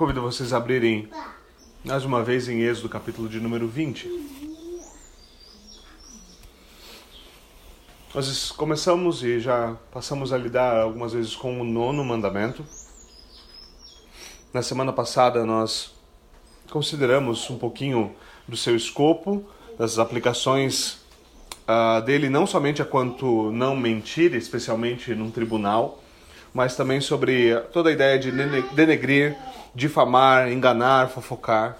Convido vocês a abrirem mais uma vez em Êxodo, capítulo de número 20. Nós começamos e já passamos a lidar algumas vezes com o nono mandamento. Na semana passada nós consideramos um pouquinho do seu escopo, das aplicações uh, dele, não somente a quanto não mentir, especialmente num tribunal, mas também sobre toda a ideia de denegrir, difamar, enganar, fofocar.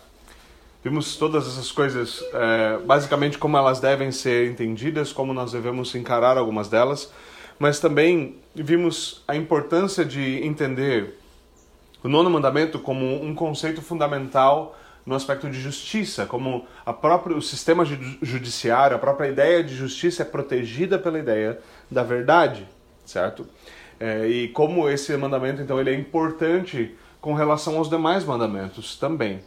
Vimos todas essas coisas, é, basicamente como elas devem ser entendidas, como nós devemos encarar algumas delas, mas também vimos a importância de entender o nono mandamento como um conceito fundamental no aspecto de justiça, como a própria, o sistema judiciário, a própria ideia de justiça é protegida pela ideia da verdade, certo? É, e como esse mandamento, então, ele é importante com relação aos demais mandamentos também.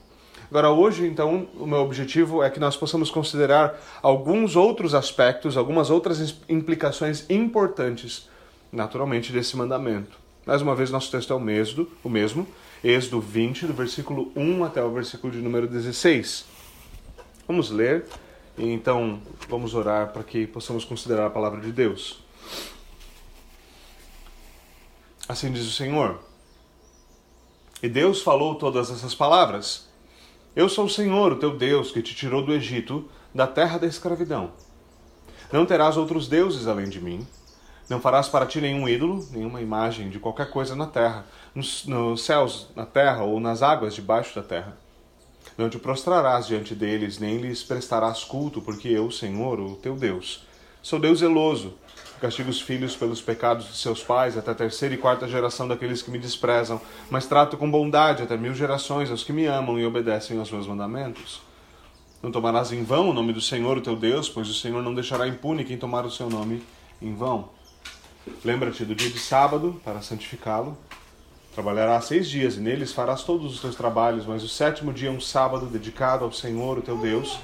Agora, hoje, então, o meu objetivo é que nós possamos considerar alguns outros aspectos, algumas outras implicações importantes, naturalmente, desse mandamento. Mais uma vez, nosso texto é o mesmo, o mesmo Êxodo 20, do versículo 1 até o versículo de número 16. Vamos ler e então vamos orar para que possamos considerar a palavra de Deus. Assim diz o Senhor. E Deus falou todas essas palavras. Eu sou o Senhor, o teu Deus, que te tirou do Egito, da terra da escravidão. Não terás outros deuses além de mim. Não farás para ti nenhum ídolo, nenhuma imagem de qualquer coisa na terra, nos, nos céus, na terra ou nas águas debaixo da terra. Não te prostrarás diante deles, nem lhes prestarás culto, porque eu, Senhor, o teu Deus, sou Deus zeloso, castigo os filhos pelos pecados de seus pais até a terceira e quarta geração daqueles que me desprezam, mas trato com bondade até mil gerações aos que me amam e obedecem aos meus mandamentos. Não tomarás em vão o nome do Senhor, o teu Deus, pois o Senhor não deixará impune quem tomar o seu nome em vão. Lembra-te do dia de sábado para santificá-lo. Trabalharás seis dias e neles farás todos os teus trabalhos, mas o sétimo dia é um sábado dedicado ao Senhor, o teu Deus.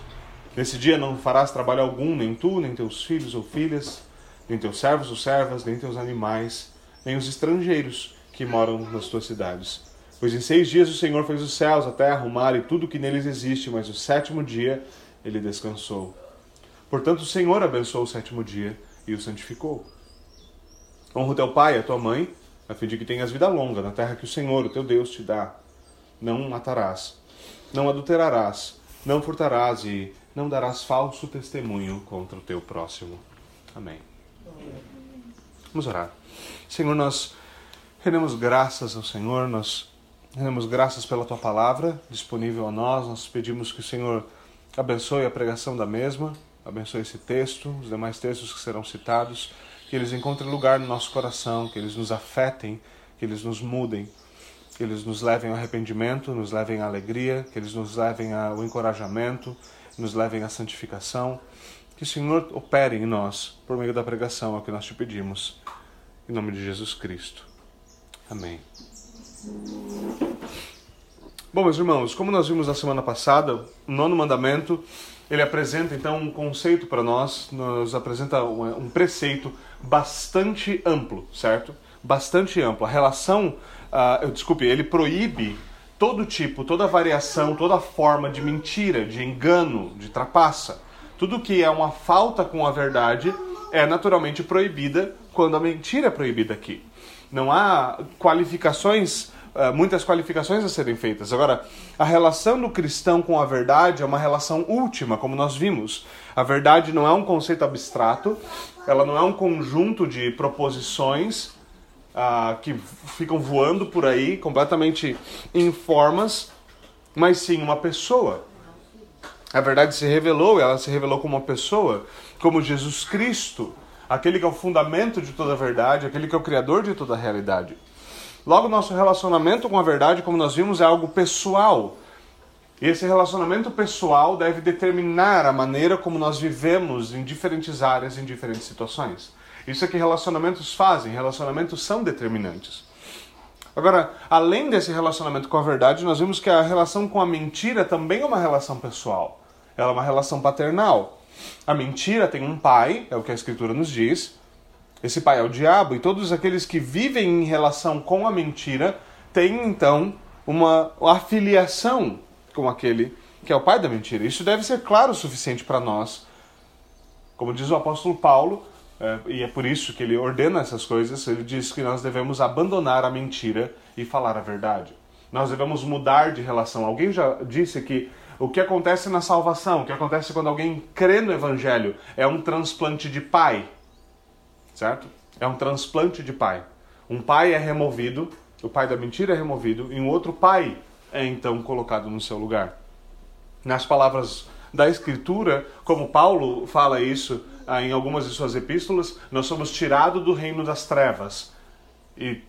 Nesse dia não farás trabalho algum, nem tu, nem teus filhos ou filhas, nem teus servos ou servas, nem teus animais, nem os estrangeiros que moram nas tuas cidades. Pois em seis dias o Senhor fez os céus, a terra, o mar e tudo que neles existe, mas o sétimo dia ele descansou. Portanto, o Senhor abençoou o sétimo dia e o santificou. Honra o teu pai e a tua mãe, a fim de que tenhas vida longa na terra que o Senhor, o teu Deus, te dá. Não matarás, não adulterarás, não furtarás e não darás falso testemunho contra o teu próximo. Amém. Vamos orar. Senhor, nós rendemos graças ao Senhor, nós rendemos graças pela tua palavra disponível a nós. Nós pedimos que o Senhor abençoe a pregação da mesma, abençoe esse texto, os demais textos que serão citados que eles encontrem lugar no nosso coração, que eles nos afetem, que eles nos mudem, que eles nos levem ao arrependimento, nos levem à alegria, que eles nos levem ao encorajamento, nos levem à santificação. Que o Senhor opere em nós por meio da pregação, é o que nós te pedimos. Em nome de Jesus Cristo. Amém. Bom, meus irmãos, como nós vimos na semana passada, o nono mandamento ele apresenta então um conceito para nós, nos apresenta um, preceito bastante amplo, certo? Bastante amplo. A relação, uh, eu, desculpe, ele proíbe todo tipo, toda variação, toda forma de mentira, de engano, de trapaça. Tudo que é uma falta com a verdade é naturalmente proibida quando a mentira é proibida aqui. Não há qualificações eh, muitas qualificações a serem feitas. Agora, a relação do cristão com a verdade é uma relação última, como nós vimos. A verdade não é um conceito abstrato, ela não é um conjunto de proposições uh, que ficam voando por aí, completamente informas, mas sim uma pessoa. A verdade se revelou, ela se revelou como uma pessoa, como Jesus Cristo, aquele que é o fundamento de toda a verdade, aquele que é o criador de toda a realidade. Logo, nosso relacionamento com a verdade, como nós vimos, é algo pessoal. E esse relacionamento pessoal deve determinar a maneira como nós vivemos em diferentes áreas, em diferentes situações. Isso é que relacionamentos fazem, relacionamentos são determinantes. Agora, além desse relacionamento com a verdade, nós vimos que a relação com a mentira também é uma relação pessoal. Ela é uma relação paternal. A mentira tem um pai, é o que a Escritura nos diz, esse pai é o diabo, e todos aqueles que vivem em relação com a mentira têm então uma afiliação com aquele que é o pai da mentira. Isso deve ser claro o suficiente para nós. Como diz o apóstolo Paulo, e é por isso que ele ordena essas coisas, ele diz que nós devemos abandonar a mentira e falar a verdade. Nós devemos mudar de relação. Alguém já disse que o que acontece na salvação, o que acontece quando alguém crê no evangelho, é um transplante de pai. Certo? É um transplante de pai. Um pai é removido, o pai da mentira é removido, e um outro pai é então colocado no seu lugar. Nas palavras da Escritura, como Paulo fala isso em algumas de suas epístolas, nós somos tirados do reino das trevas e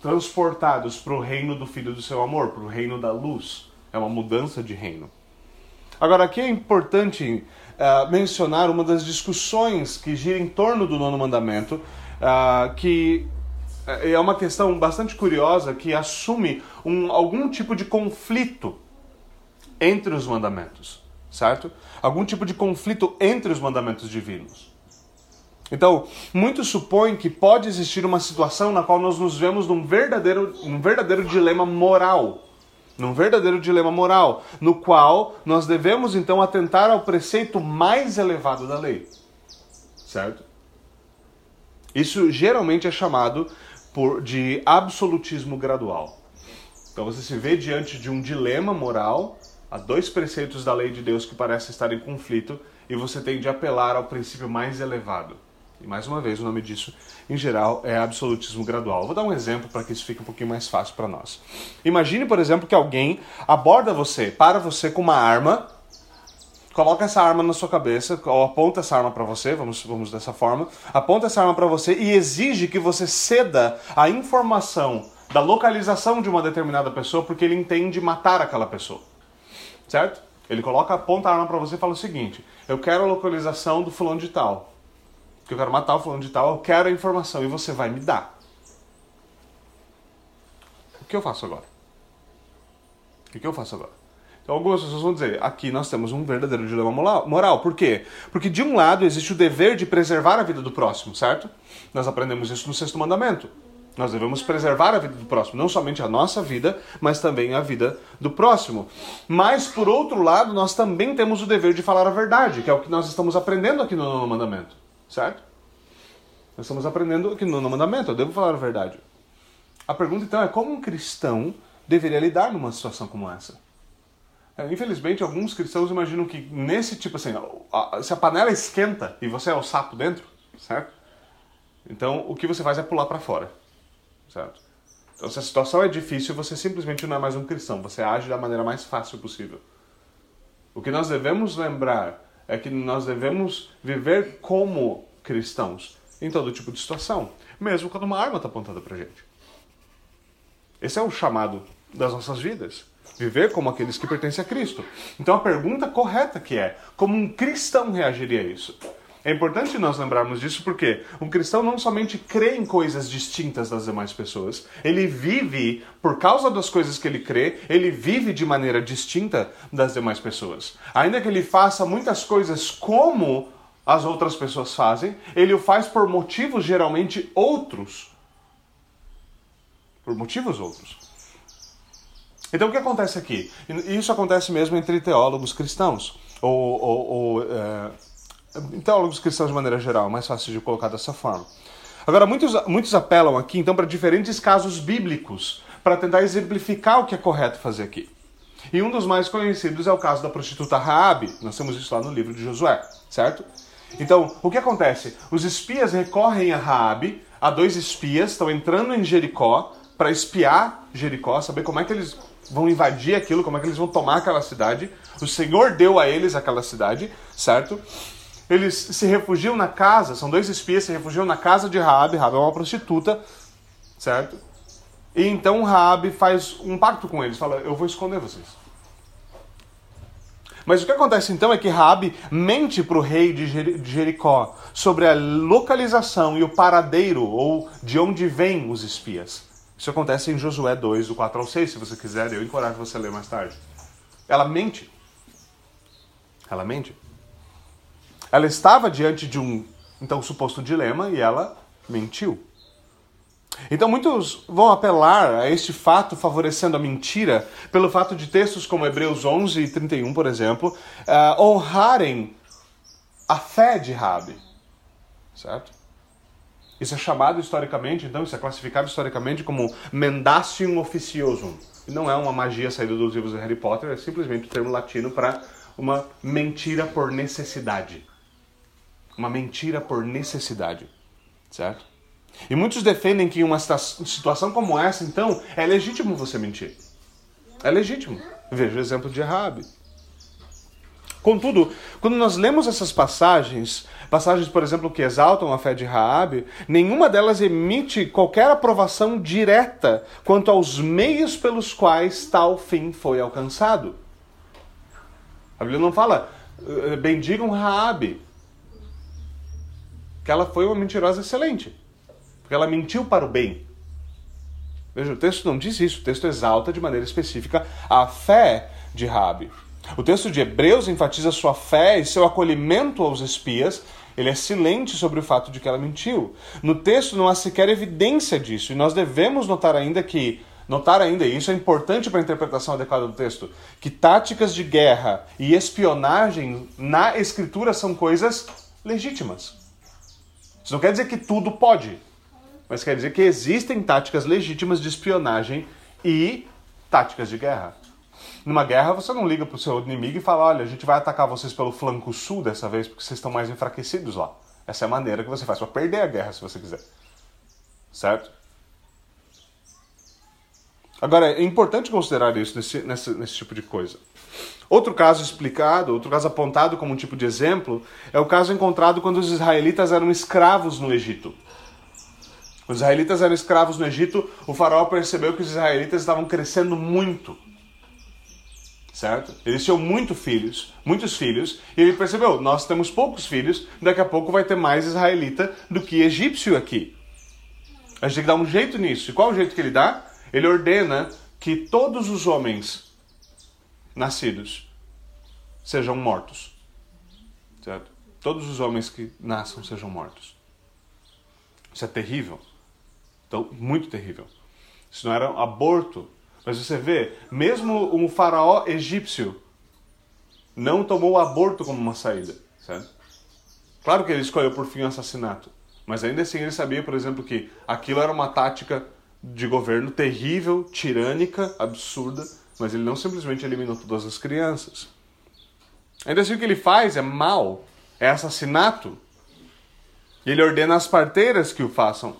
transportados para o reino do Filho do seu amor, para o reino da luz. É uma mudança de reino. Agora, aqui é importante uh, mencionar uma das discussões que gira em torno do nono mandamento, uh, que é uma questão bastante curiosa que assume um, algum tipo de conflito entre os mandamentos, certo? Algum tipo de conflito entre os mandamentos divinos. Então, muitos supõem que pode existir uma situação na qual nós nos vemos num verdadeiro, num verdadeiro dilema moral. Num verdadeiro dilema moral, no qual nós devemos então atentar ao preceito mais elevado da lei. Certo? Isso geralmente é chamado por, de absolutismo gradual. Então você se vê diante de um dilema moral, há dois preceitos da lei de Deus que parecem estar em conflito, e você tem de apelar ao princípio mais elevado. E mais uma vez, o nome disso, em geral, é absolutismo gradual. Vou dar um exemplo para que isso fique um pouquinho mais fácil para nós. Imagine, por exemplo, que alguém aborda você, para você com uma arma coloca essa arma na sua cabeça, ou aponta essa arma para você, vamos, vamos dessa forma, aponta essa arma para você e exige que você ceda a informação da localização de uma determinada pessoa porque ele entende matar aquela pessoa. Certo? Ele coloca, aponta a arma para você e fala o seguinte: eu quero a localização do fulano de tal. Que eu quero matar o fulano de tal, eu quero a informação e você vai me dar. O que eu faço agora? O que eu faço agora? Então algumas pessoas vão dizer, aqui nós temos um verdadeiro dilema moral. Por quê? Porque de um lado existe o dever de preservar a vida do próximo, certo? Nós aprendemos isso no sexto mandamento. Nós devemos preservar a vida do próximo, não somente a nossa vida, mas também a vida do próximo. Mas, por outro lado, nós também temos o dever de falar a verdade, que é o que nós estamos aprendendo aqui no nono mandamento, certo? Nós estamos aprendendo aqui no nono mandamento, eu devo falar a verdade. A pergunta então é como um cristão deveria lidar numa situação como essa? É, infelizmente, alguns cristãos imaginam que nesse tipo assim, se a panela esquenta e você é o sapo dentro, certo? Então, o que você faz é pular para fora, certo? Então, se a situação é difícil, você simplesmente não é mais um cristão, você age da maneira mais fácil possível. O que nós devemos lembrar é que nós devemos viver como cristãos em todo tipo de situação, mesmo quando uma arma está apontada para gente. Esse é o chamado das nossas vidas viver como aqueles que pertencem a Cristo. Então a pergunta correta que é: como um cristão reagiria a isso? É importante nós lembrarmos disso porque um cristão não somente crê em coisas distintas das demais pessoas, ele vive, por causa das coisas que ele crê, ele vive de maneira distinta das demais pessoas. Ainda que ele faça muitas coisas como as outras pessoas fazem, ele o faz por motivos geralmente outros. Por motivos outros. Então o que acontece aqui? Isso acontece mesmo entre teólogos cristãos, ou, ou, ou é, teólogos cristãos de maneira geral, é mais fácil de colocar dessa forma. Agora, muitos, muitos apelam aqui então para diferentes casos bíblicos para tentar exemplificar o que é correto fazer aqui. E um dos mais conhecidos é o caso da prostituta Raabe. Nós temos isso lá no livro de Josué, certo? Então, o que acontece? Os espias recorrem a Raabe, a dois espias estão entrando em Jericó para espiar Jericó, saber como é que eles vão invadir aquilo, como é que eles vão tomar aquela cidade. O Senhor deu a eles aquela cidade, certo? Eles se refugiam na casa, são dois espias, se refugiam na casa de Raabe, Raabe é uma prostituta, certo? E então Raabe faz um pacto com eles, fala: "Eu vou esconder vocês". Mas o que acontece então é que Raabe mente para o rei de Jericó sobre a localização e o paradeiro ou de onde vêm os espias. Isso acontece em Josué 2, do 4 ao 6, se você quiser, eu encorajo você a ler mais tarde. Ela mente. Ela mente. Ela estava diante de um, então, suposto dilema e ela mentiu. Então muitos vão apelar a este fato favorecendo a mentira pelo fato de textos como Hebreus 11 e 31, por exemplo, uh, honrarem a fé de Rabi, certo? Isso é chamado historicamente, então isso é classificado historicamente como mendacium officiosum. Não é uma magia saída dos livros de Harry Potter, é simplesmente o um termo latino para uma mentira por necessidade. Uma mentira por necessidade, certo? E muitos defendem que em uma situação como essa, então, é legítimo você mentir. É legítimo. Veja o exemplo de Rabi. Contudo, quando nós lemos essas passagens, passagens, por exemplo, que exaltam a fé de Raabe, nenhuma delas emite qualquer aprovação direta quanto aos meios pelos quais tal fim foi alcançado. A Bíblia não fala, eh, bendigam Raabe, que ela foi uma mentirosa excelente. Porque ela mentiu para o bem. Veja, o texto não diz isso, o texto exalta de maneira específica a fé de Rabi. O texto de Hebreus enfatiza sua fé e seu acolhimento aos espias. Ele é silente sobre o fato de que ela mentiu. No texto não há sequer evidência disso, e nós devemos notar ainda que notar ainda, e isso é importante para a interpretação adequada do texto, que táticas de guerra e espionagem na escritura são coisas legítimas. Isso não quer dizer que tudo pode mas quer dizer que existem táticas legítimas de espionagem e táticas de guerra. Numa guerra, você não liga para o seu inimigo e fala: olha, a gente vai atacar vocês pelo flanco sul dessa vez porque vocês estão mais enfraquecidos lá. Essa é a maneira que você faz para perder a guerra se você quiser. Certo? Agora, é importante considerar isso nesse, nesse, nesse tipo de coisa. Outro caso explicado, outro caso apontado como um tipo de exemplo, é o caso encontrado quando os israelitas eram escravos no Egito. Os israelitas eram escravos no Egito, o faraó percebeu que os israelitas estavam crescendo muito. Certo? Eles tinham muito filhos, muitos filhos, e ele percebeu, nós temos poucos filhos, daqui a pouco vai ter mais israelita do que egípcio aqui. A gente tem que dar um jeito nisso. E qual é o jeito que ele dá? Ele ordena que todos os homens nascidos sejam mortos. Certo? Todos os homens que nasçam sejam mortos. Isso é terrível. Então, muito terrível. Isso não era um aborto. Mas você vê, mesmo um faraó egípcio não tomou o aborto como uma saída, certo? Claro que ele escolheu por fim o assassinato, mas ainda assim ele sabia, por exemplo, que aquilo era uma tática de governo terrível, tirânica, absurda, mas ele não simplesmente eliminou todas as crianças. Ainda assim o que ele faz é mal, é assassinato. E ele ordena às parteiras que o façam.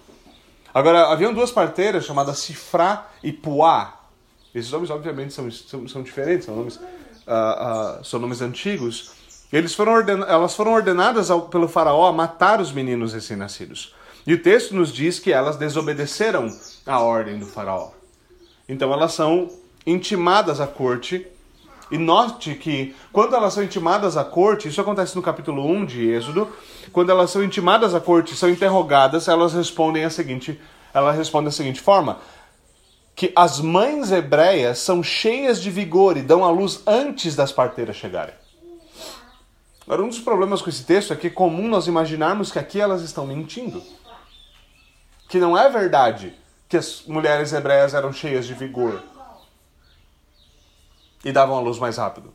Agora, haviam duas parteiras chamadas Cifrá e Puá. Esses nomes, obviamente, são, são, são diferentes, são nomes, uh, uh, são nomes antigos. Eles foram orden... Elas foram ordenadas ao, pelo faraó a matar os meninos recém-nascidos. E o texto nos diz que elas desobedeceram a ordem do faraó. Então elas são intimadas à corte. E note que quando elas são intimadas à corte, isso acontece no capítulo 1 de Êxodo, quando elas são intimadas à corte, são interrogadas, elas respondem a seguinte, ela responde da seguinte forma: que as mães hebreias são cheias de vigor e dão à luz antes das parteiras chegarem. Agora, um dos problemas com esse texto é que é comum nós imaginarmos que aqui elas estão mentindo. Que não é verdade que as mulheres hebreias eram cheias de vigor e davam à luz mais rápido.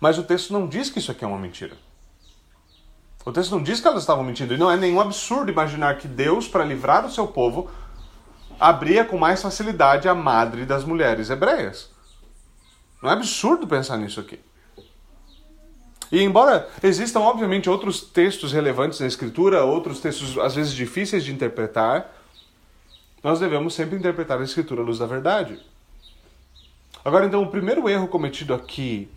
Mas o texto não diz que isso aqui é uma mentira. O texto não diz que elas estavam mentindo. E não é nenhum absurdo imaginar que Deus, para livrar o seu povo, abria com mais facilidade a madre das mulheres hebreias. Não é absurdo pensar nisso aqui. E embora existam, obviamente, outros textos relevantes na Escritura, outros textos às vezes difíceis de interpretar, nós devemos sempre interpretar a Escritura à luz da verdade. Agora, então, o primeiro erro cometido aqui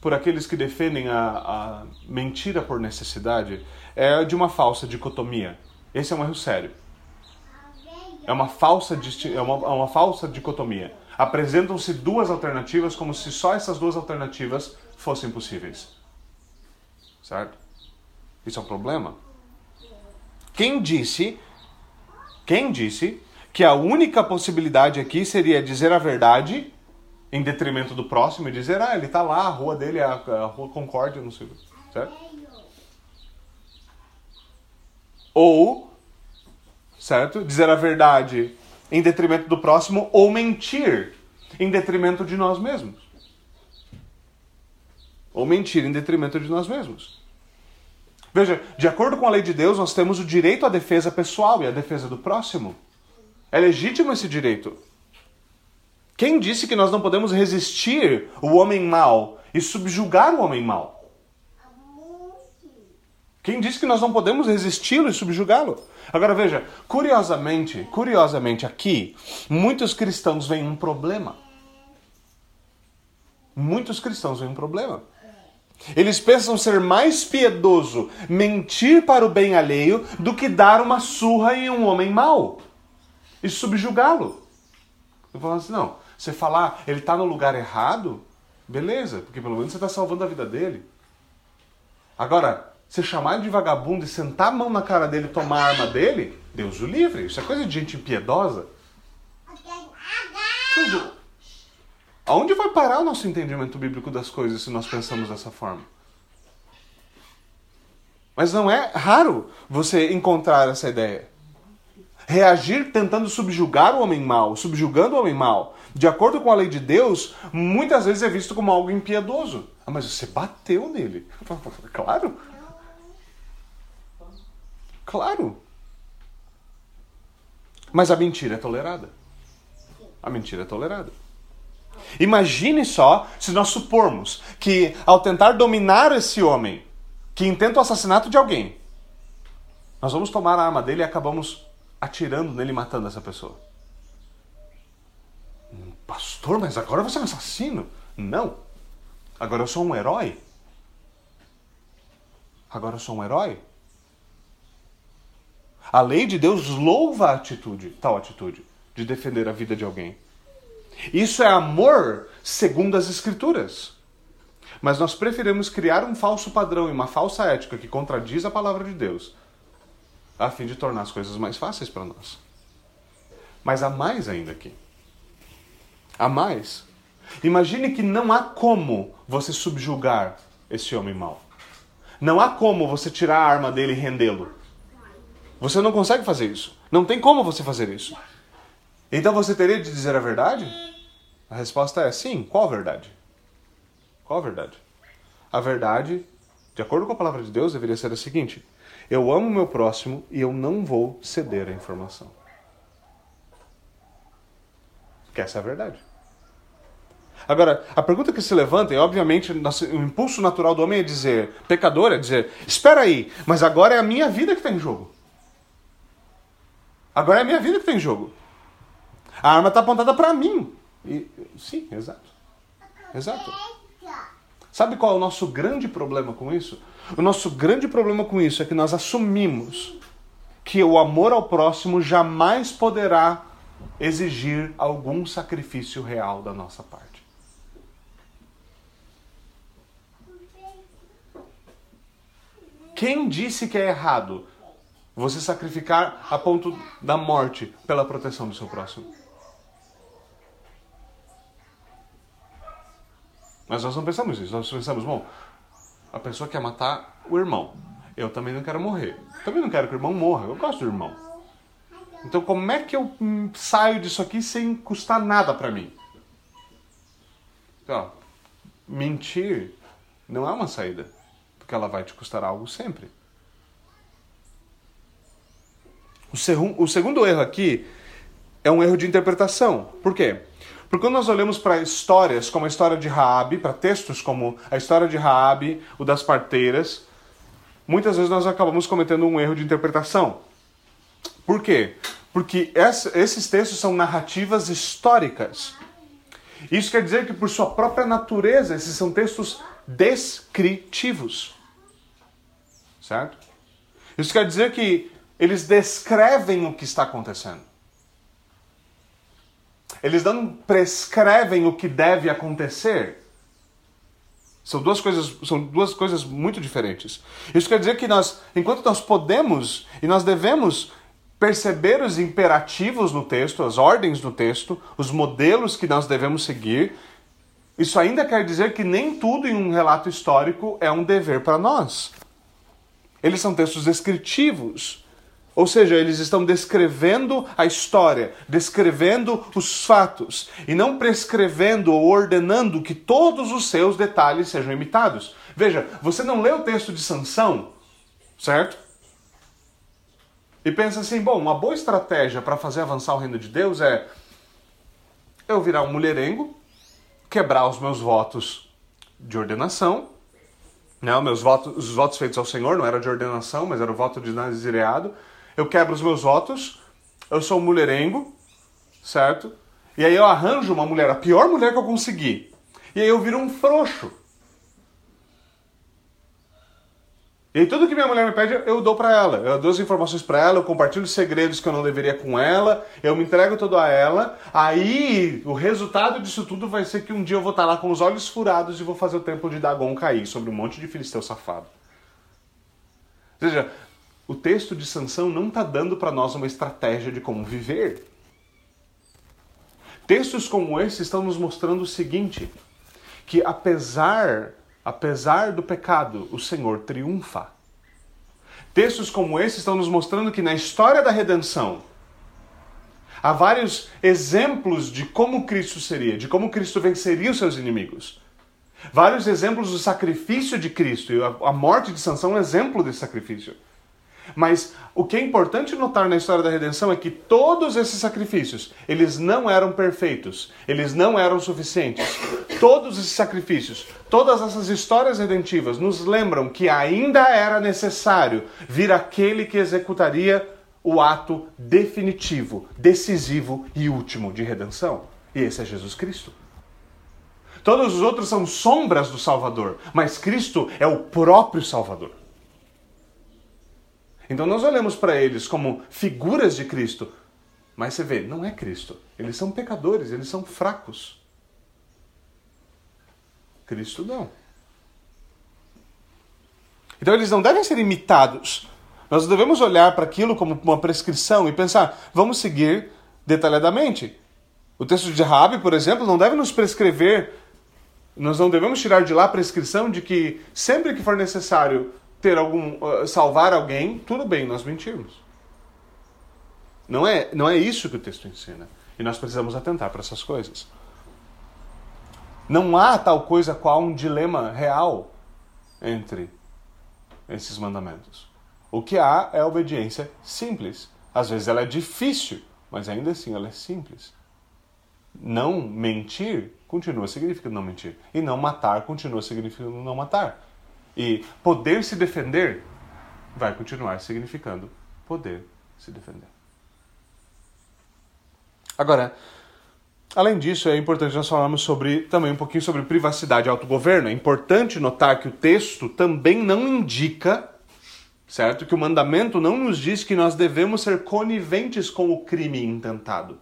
por aqueles que defendem a, a mentira por necessidade é de uma falsa dicotomia. Esse é um erro sério. É uma falsa, é uma, é uma falsa dicotomia. Apresentam-se duas alternativas como se só essas duas alternativas fossem possíveis. Certo? Isso é um problema. Quem disse, quem disse que a única possibilidade aqui seria dizer a verdade em detrimento do próximo e dizer, ah, ele está lá, a rua dele é a, a rua Concórdia, não sei, certo? Ou certo? Dizer a verdade em detrimento do próximo ou mentir em detrimento de nós mesmos. Ou mentir em detrimento de nós mesmos. Veja, de acordo com a lei de Deus, nós temos o direito à defesa pessoal e à defesa do próximo. É legítimo esse direito. Quem disse que nós não podemos resistir o homem mau e subjugar o homem mau? Quem disse que nós não podemos resisti-lo e subjugá-lo? Agora veja, curiosamente, curiosamente aqui, muitos cristãos veem um problema. Muitos cristãos veem um problema. Eles pensam ser mais piedoso mentir para o bem alheio do que dar uma surra em um homem mau e subjugá-lo. Eu falo assim, não, você falar, ele está no lugar errado, beleza, porque pelo menos você está salvando a vida dele. Agora, você chamar ele de vagabundo e sentar a mão na cara dele e tomar a arma dele, Deus o livre, isso é coisa de gente impiedosa. Tudo. Aonde vai parar o nosso entendimento bíblico das coisas se nós pensamos dessa forma? Mas não é raro você encontrar essa ideia. Reagir tentando subjugar o homem mau, subjugando o homem mau, de acordo com a lei de Deus, muitas vezes é visto como algo impiedoso. Ah, mas você bateu nele. Claro. Claro. Mas a mentira é tolerada. A mentira é tolerada. Imagine só se nós supormos que, ao tentar dominar esse homem, que intenta o assassinato de alguém, nós vamos tomar a arma dele e acabamos atirando nele e matando essa pessoa. Pastor, mas agora você é um assassino? Não. Agora eu sou um herói? Agora eu sou um herói? A lei de Deus louva a atitude, tal atitude, de defender a vida de alguém. Isso é amor segundo as Escrituras. Mas nós preferimos criar um falso padrão e uma falsa ética que contradiz a palavra de Deus, a fim de tornar as coisas mais fáceis para nós. Mas há mais ainda aqui. Há mais. Imagine que não há como você subjugar esse homem mau. Não há como você tirar a arma dele e rendê-lo. Você não consegue fazer isso. Não tem como você fazer isso. Então você teria de dizer a verdade? A resposta é sim. Qual a verdade? Qual a verdade? A verdade, de acordo com a palavra de Deus, deveria ser a seguinte: eu amo meu próximo e eu não vou ceder a informação. Que essa é a verdade. Agora, a pergunta que se levanta, e obviamente o impulso natural do homem é dizer, pecador é dizer, espera aí, mas agora é a minha vida que está em jogo. Agora é a minha vida que está em jogo. A arma está apontada para mim. E, sim, exato. Exato. Sabe qual é o nosso grande problema com isso? O nosso grande problema com isso é que nós assumimos que o amor ao próximo jamais poderá exigir algum sacrifício real da nossa parte. Quem disse que é errado você sacrificar a ponto da morte pela proteção do seu próximo? Mas nós não pensamos isso. Nós pensamos, bom, a pessoa quer matar o irmão. Eu também não quero morrer. Também não quero que o irmão morra. Eu gosto do irmão. Então, como é que eu saio disso aqui sem custar nada para mim? Então, mentir não é uma saída, porque ela vai te custar algo sempre. O, o segundo erro aqui é um erro de interpretação. Por quê? Porque quando nós olhamos para histórias como a história de Raabe, para textos como a história de Raabe, o das parteiras, muitas vezes nós acabamos cometendo um erro de interpretação. Por quê? Porque esses textos são narrativas históricas. Isso quer dizer que, por sua própria natureza, esses são textos descritivos. Certo? Isso quer dizer que eles descrevem o que está acontecendo. Eles não prescrevem o que deve acontecer. São duas coisas, são duas coisas muito diferentes. Isso quer dizer que nós, enquanto nós podemos e nós devemos perceber os imperativos no texto, as ordens no texto, os modelos que nós devemos seguir, isso ainda quer dizer que nem tudo em um relato histórico é um dever para nós. Eles são textos descritivos. Ou seja, eles estão descrevendo a história, descrevendo os fatos, e não prescrevendo ou ordenando que todos os seus detalhes sejam imitados. Veja, você não lê o texto de Sansão, certo? E pensa assim, bom, uma boa estratégia para fazer avançar o reino de Deus é eu virar um mulherengo, quebrar os meus votos de ordenação, né? os, meus votos, os votos feitos ao Senhor não era de ordenação, mas era o voto de nazireado eu quebro os meus votos, eu sou um mulherengo, certo? E aí eu arranjo uma mulher, a pior mulher que eu consegui. E aí eu viro um frouxo. E aí tudo que minha mulher me pede, eu dou para ela. Eu dou as informações para ela, eu compartilho segredos que eu não deveria com ela, eu me entrego todo a ela. Aí o resultado disso tudo vai ser que um dia eu vou estar lá com os olhos furados e vou fazer o templo de Dagon cair sobre um monte de filisteu safado. Ou seja, o texto de Sansão não está dando para nós uma estratégia de como viver. Textos como esse estão nos mostrando o seguinte: que apesar, apesar do pecado, o Senhor triunfa. Textos como esse estão nos mostrando que na história da redenção há vários exemplos de como Cristo seria, de como Cristo venceria os seus inimigos. Vários exemplos do sacrifício de Cristo, e a morte de Sansão é um exemplo desse sacrifício. Mas o que é importante notar na história da redenção é que todos esses sacrifícios, eles não eram perfeitos, eles não eram suficientes. Todos esses sacrifícios, todas essas histórias redentivas nos lembram que ainda era necessário vir aquele que executaria o ato definitivo, decisivo e último de redenção. E esse é Jesus Cristo. Todos os outros são sombras do Salvador, mas Cristo é o próprio Salvador. Então nós olhamos para eles como figuras de Cristo, mas você vê, não é Cristo. Eles são pecadores, eles são fracos. Cristo não. Então eles não devem ser imitados. Nós devemos olhar para aquilo como uma prescrição e pensar, vamos seguir detalhadamente. O texto de Rabi, por exemplo, não deve nos prescrever, nós não devemos tirar de lá a prescrição de que sempre que for necessário ter algum uh, salvar alguém, tudo bem, nós mentimos. Não é, não é isso que o texto ensina. E nós precisamos atentar para essas coisas. Não há tal coisa qual um dilema real entre esses mandamentos. O que há é obediência simples. Às vezes ela é difícil, mas ainda assim ela é simples. Não mentir continua significando não mentir. E não matar continua significando não matar. E poder se defender vai continuar significando poder se defender. Agora, além disso, é importante nós falarmos sobre também um pouquinho sobre privacidade e autogoverno. É importante notar que o texto também não indica, certo, que o mandamento não nos diz que nós devemos ser coniventes com o crime intentado.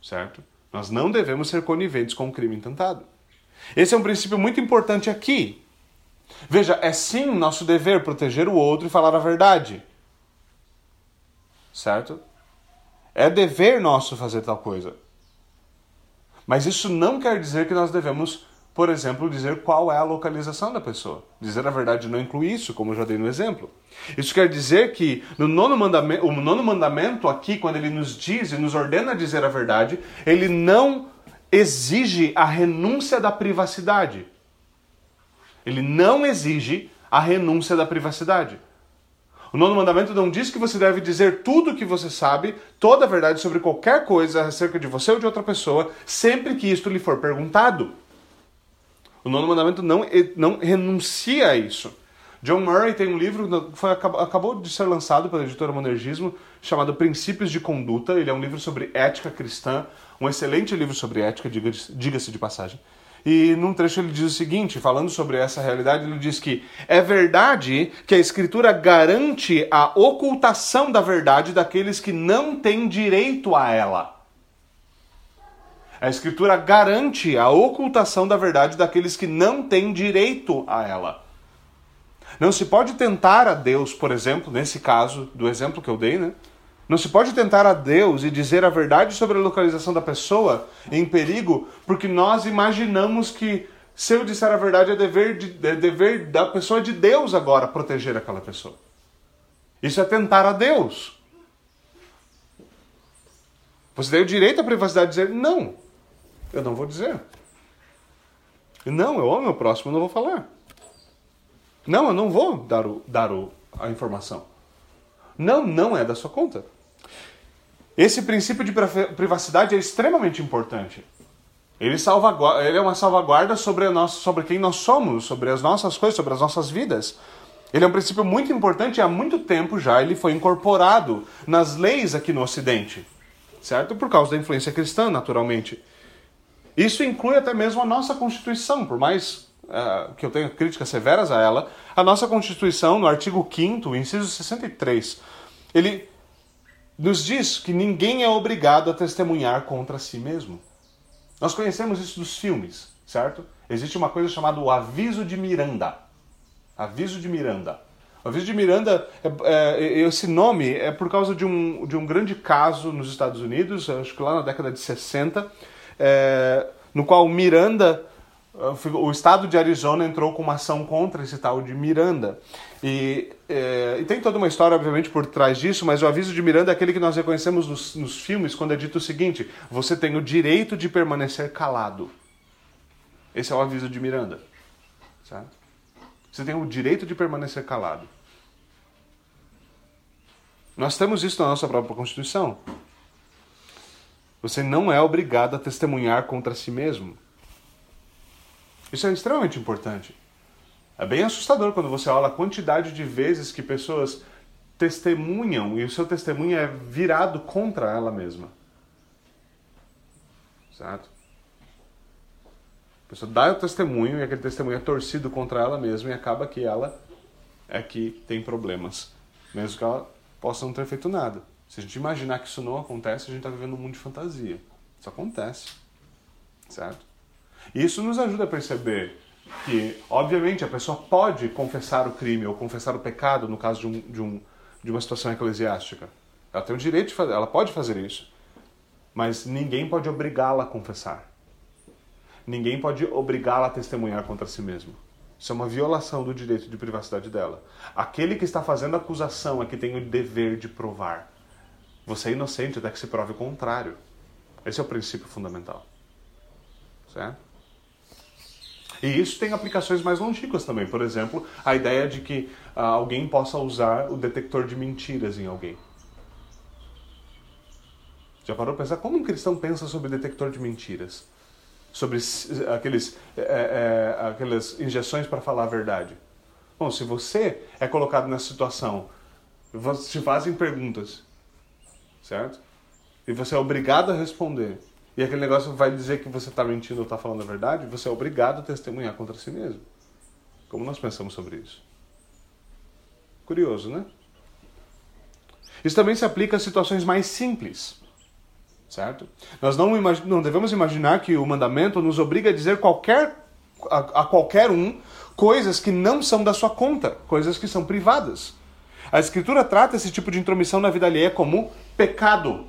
Certo? Nós não devemos ser coniventes com o crime intentado. Esse é um princípio muito importante aqui, Veja, é sim nosso dever proteger o outro e falar a verdade. Certo? É dever nosso fazer tal coisa. Mas isso não quer dizer que nós devemos, por exemplo, dizer qual é a localização da pessoa. Dizer a verdade não inclui isso, como eu já dei no exemplo. Isso quer dizer que no nono mandamento, o nono mandamento aqui, quando ele nos diz e nos ordena dizer a verdade, ele não exige a renúncia da privacidade. Ele não exige a renúncia da privacidade. O nono mandamento não diz que você deve dizer tudo o que você sabe, toda a verdade sobre qualquer coisa acerca de você ou de outra pessoa, sempre que isto lhe for perguntado. O nono mandamento não, não renuncia a isso. John Murray tem um livro, foi, acabou de ser lançado pela editora Monergismo, chamado Princípios de Conduta. Ele é um livro sobre ética cristã, um excelente livro sobre ética, diga-se de passagem. E num trecho ele diz o seguinte, falando sobre essa realidade, ele diz que é verdade que a Escritura garante a ocultação da verdade daqueles que não têm direito a ela. A Escritura garante a ocultação da verdade daqueles que não têm direito a ela. Não se pode tentar a Deus, por exemplo, nesse caso do exemplo que eu dei, né? Não se pode tentar a Deus e dizer a verdade sobre a localização da pessoa em perigo, porque nós imaginamos que se eu disser a verdade é dever, de, é dever da pessoa de Deus agora proteger aquela pessoa. Isso é tentar a Deus. Você tem o direito à privacidade de dizer: não, eu não vou dizer. Não, eu amo meu próximo, eu não vou falar. Não, eu não vou dar, o, dar o, a informação. Não, não é da sua conta. Esse princípio de privacidade é extremamente importante. Ele, salvaguarda, ele é uma salvaguarda sobre, nós, sobre quem nós somos, sobre as nossas coisas, sobre as nossas vidas. Ele é um princípio muito importante e há muito tempo já ele foi incorporado nas leis aqui no Ocidente, certo? Por causa da influência cristã, naturalmente. Isso inclui até mesmo a nossa Constituição, por mais uh, que eu tenha críticas severas a ela, a nossa Constituição, no artigo 5 inciso 63, ele nos diz que ninguém é obrigado a testemunhar contra si mesmo. Nós conhecemos isso dos filmes, certo? Existe uma coisa chamada o aviso de Miranda. Aviso de Miranda. O aviso de Miranda, é, é, esse nome é por causa de um, de um grande caso nos Estados Unidos, acho que lá na década de 60, é, no qual Miranda o estado de Arizona entrou com uma ação contra esse tal de Miranda. E, é, e, tem toda uma história, obviamente, por trás disso, mas o aviso de Miranda é aquele que nós reconhecemos nos, nos filmes, quando é dito o seguinte: você tem o direito de permanecer calado. Esse é o aviso de Miranda. Você tem o direito de permanecer calado. Nós temos isso na nossa própria Constituição. Você não é obrigado a testemunhar contra si mesmo. Isso é extremamente importante. É bem assustador quando você olha a quantidade de vezes que pessoas testemunham e o seu testemunho é virado contra ela mesma. Certo? A pessoa dá o testemunho e aquele testemunho é torcido contra ela mesma e acaba que ela é que tem problemas. Mesmo que ela possa não ter feito nada. Se a gente imaginar que isso não acontece, a gente está vivendo um mundo de fantasia. Isso acontece. Certo? Isso nos ajuda a perceber que, obviamente, a pessoa pode confessar o crime ou confessar o pecado no caso de, um, de, um, de uma situação eclesiástica. Ela tem o direito de fazer, ela pode fazer isso. Mas ninguém pode obrigá-la a confessar. Ninguém pode obrigá-la a testemunhar contra si mesmo. Isso é uma violação do direito de privacidade dela. Aquele que está fazendo a acusação é que tem o dever de provar. Você é inocente até que se prove o contrário. Esse é o princípio fundamental. Certo? E isso tem aplicações mais longínquas também. Por exemplo, a ideia de que uh, alguém possa usar o detector de mentiras em alguém. Já parou para pensar como um cristão pensa sobre detector de mentiras? Sobre aqueles, é, é, aquelas injeções para falar a verdade. Bom, se você é colocado nessa situação, te fazem perguntas, certo? E você é obrigado a responder e aquele negócio vai dizer que você está mentindo ou está falando a verdade, você é obrigado a testemunhar contra si mesmo. Como nós pensamos sobre isso? Curioso, né? Isso também se aplica a situações mais simples. Certo? Nós não, não devemos imaginar que o mandamento nos obriga a dizer qualquer, a, a qualquer um coisas que não são da sua conta, coisas que são privadas. A Escritura trata esse tipo de intromissão na vida alheia como pecado.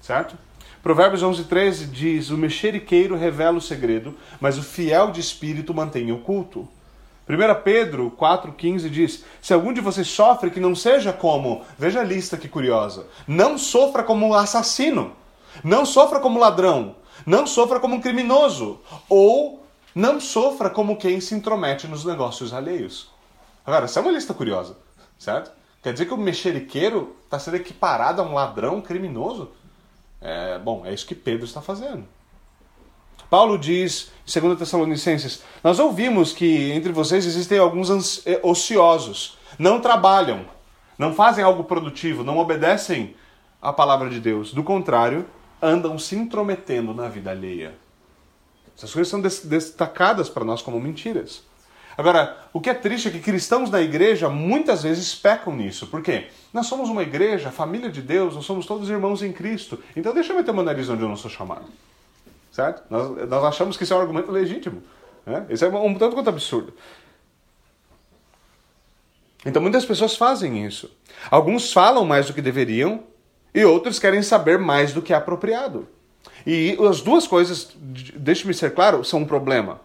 Certo? Provérbios 11, 13 diz: O mexeriqueiro revela o segredo, mas o fiel de espírito mantém o culto. 1 Pedro 4,15 diz: Se algum de vocês sofre, que não seja como, veja a lista que curiosa, não sofra como assassino, não sofra como ladrão, não sofra como criminoso, ou não sofra como quem se intromete nos negócios alheios. Agora, essa é uma lista curiosa, certo? Quer dizer que o mexeriqueiro está sendo equiparado a um ladrão criminoso? É, bom, é isso que Pedro está fazendo. Paulo diz, em 2 Tessalonicenses, nós ouvimos que entre vocês existem alguns eh, ociosos, não trabalham, não fazem algo produtivo, não obedecem à palavra de Deus. Do contrário, andam se intrometendo na vida alheia. Essas coisas são destacadas para nós como mentiras. Agora, o que é triste é que cristãos da igreja muitas vezes pecam nisso. Por quê? Nós somos uma igreja, família de Deus, nós somos todos irmãos em Cristo. Então deixa eu meter meu nariz onde eu não sou chamado. Certo? Nós, nós achamos que isso é um argumento legítimo. Né? Isso é um tanto quanto absurdo. Então muitas pessoas fazem isso. Alguns falam mais do que deveriam e outros querem saber mais do que é apropriado. E as duas coisas, deixe-me ser claro, são um problema.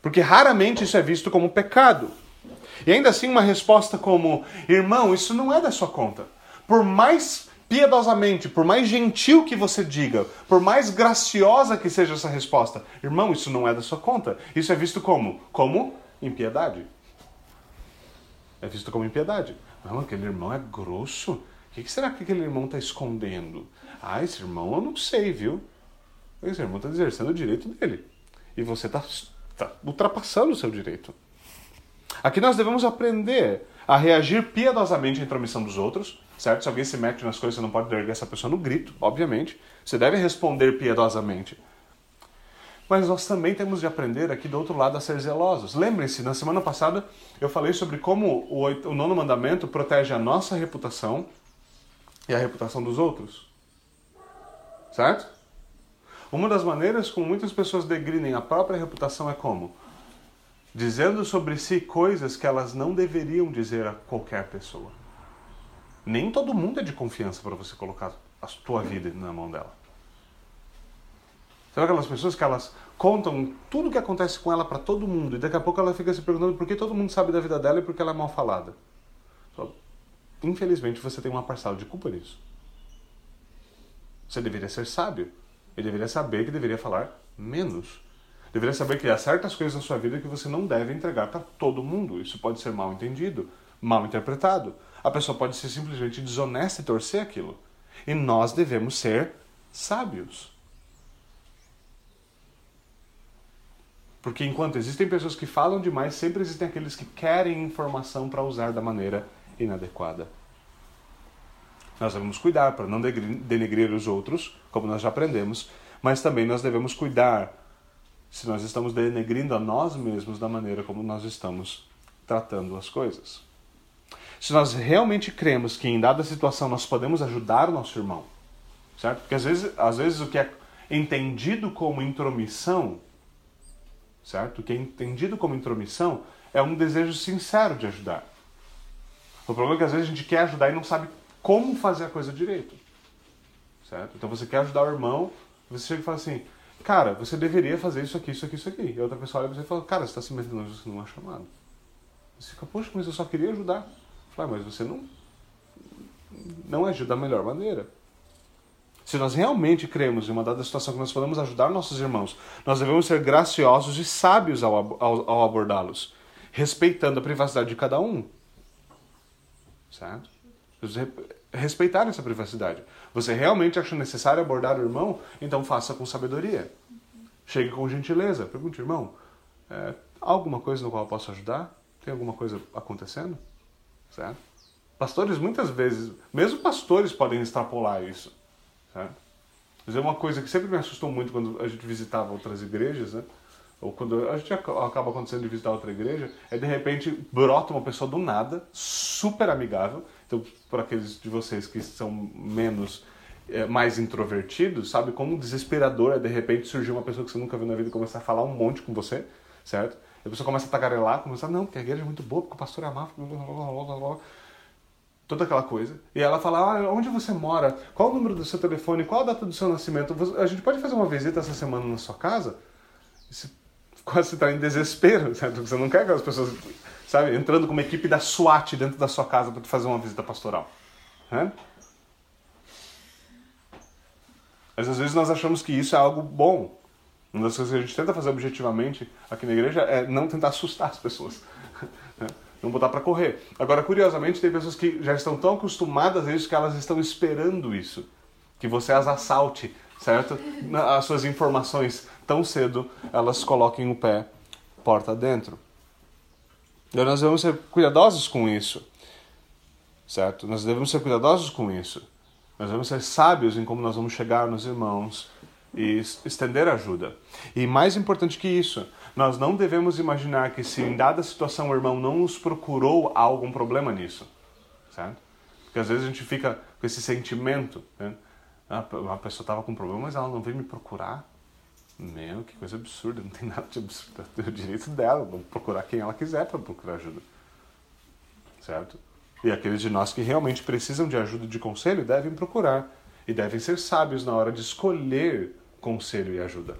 Porque raramente isso é visto como pecado. E ainda assim, uma resposta como: irmão, isso não é da sua conta. Por mais piedosamente, por mais gentil que você diga, por mais graciosa que seja essa resposta, irmão, isso não é da sua conta. Isso é visto como? Como impiedade. É visto como impiedade. Não, aquele irmão é grosso. O que será que aquele irmão está escondendo? Ah, esse irmão eu não sei, viu? Esse irmão está exercendo o direito dele. E você está tá ultrapassando o seu direito. Aqui nós devemos aprender a reagir piedosamente à intromissão dos outros, certo? Se alguém se mete nas coisas, você não pode erguer essa pessoa no grito, obviamente. Você deve responder piedosamente. Mas nós também temos de aprender aqui do outro lado a ser zelosos. Lembrem-se, na semana passada eu falei sobre como o, o nono mandamento protege a nossa reputação e a reputação dos outros. Certo? Uma das maneiras como muitas pessoas degridem a própria reputação é como? Dizendo sobre si coisas que elas não deveriam dizer a qualquer pessoa. Nem todo mundo é de confiança para você colocar a sua vida na mão dela. Sabe aquelas pessoas que elas contam tudo o que acontece com ela para todo mundo e daqui a pouco ela fica se perguntando por que todo mundo sabe da vida dela e por que ela é mal falada. Infelizmente você tem uma parcela de culpa nisso. Você deveria ser sábio. E deveria saber que deveria falar menos. Deveria saber que há certas coisas na sua vida que você não deve entregar para todo mundo. Isso pode ser mal entendido, mal interpretado. A pessoa pode ser simplesmente desonesta e torcer aquilo. E nós devemos ser sábios. Porque enquanto existem pessoas que falam demais, sempre existem aqueles que querem informação para usar da maneira inadequada. Nós devemos cuidar para não denegrir os outros, como nós já aprendemos, mas também nós devemos cuidar se nós estamos denegrindo a nós mesmos da maneira como nós estamos tratando as coisas. Se nós realmente cremos que em dada situação nós podemos ajudar o nosso irmão, certo? Porque às vezes, às vezes o que é entendido como intromissão, certo? O que é entendido como intromissão é um desejo sincero de ajudar. O problema é que às vezes a gente quer ajudar e não sabe como fazer a coisa direito. Certo? Então você quer ajudar o irmão, você chega e fala assim, cara, você deveria fazer isso aqui, isso aqui, isso aqui. E a outra pessoa olha e você fala, cara, você está se metendo você não é chamado. Você fica, poxa, mas eu só queria ajudar. Fala, mas você não, não ajuda da melhor maneira. Se nós realmente cremos em uma dada situação que nós podemos ajudar nossos irmãos, nós devemos ser graciosos e sábios ao, ao, ao abordá-los, respeitando a privacidade de cada um. Certo? respeitar essa privacidade. Você realmente acha necessário abordar o irmão? Então faça com sabedoria. Chegue com gentileza. Pergunte, irmão, é, alguma coisa no qual eu posso ajudar? Tem alguma coisa acontecendo? Certo? Pastores, muitas vezes, mesmo pastores podem extrapolar isso. Certo? Mas é uma coisa que sempre me assustou muito quando a gente visitava outras igrejas, né? ou quando a gente acaba acontecendo de visitar outra igreja, é de repente brota uma pessoa do nada, super amigável, então, para aqueles de vocês que são menos, é, mais introvertidos, sabe como desesperador é de repente surgir uma pessoa que você nunca viu na vida e começar a falar um monte com você, certo? E a pessoa começa a tagarelar, começa a, não, porque a igreja é muito boa, porque o pastor é amava, blá, blá, blá, blá, toda aquela coisa. E ela fala, ah, onde você mora? Qual o número do seu telefone? Qual a data do seu nascimento? A gente pode fazer uma visita essa semana na sua casa? Você quase está em desespero, certo? Você não quer que as pessoas sabe, entrando com uma equipe da SWAT dentro da sua casa para fazer uma visita pastoral. Né? Mas às vezes nós achamos que isso é algo bom. Uma das coisas que a gente tenta fazer objetivamente aqui na igreja é não tentar assustar as pessoas. Não botar para correr. Agora, curiosamente, tem pessoas que já estão tão acostumadas a isso que elas estão esperando isso. Que você as assalte, certo? As suas informações tão cedo, elas coloquem o pé porta dentro. Então nós devemos ser cuidadosos com isso, certo? Nós devemos ser cuidadosos com isso. Nós devemos ser sábios em como nós vamos chegar nos irmãos e estender ajuda. E mais importante que isso, nós não devemos imaginar que se em dada situação o irmão não nos procurou, há algum problema nisso, certo? Porque às vezes a gente fica com esse sentimento, né? Ah, a pessoa estava com problema, mas ela não veio me procurar. Meu, que coisa absurda, não tem nada de absurdo. Tem o direito dela, procurar quem ela quiser para procurar ajuda. Certo? E aqueles de nós que realmente precisam de ajuda de conselho devem procurar. E devem ser sábios na hora de escolher conselho e ajuda.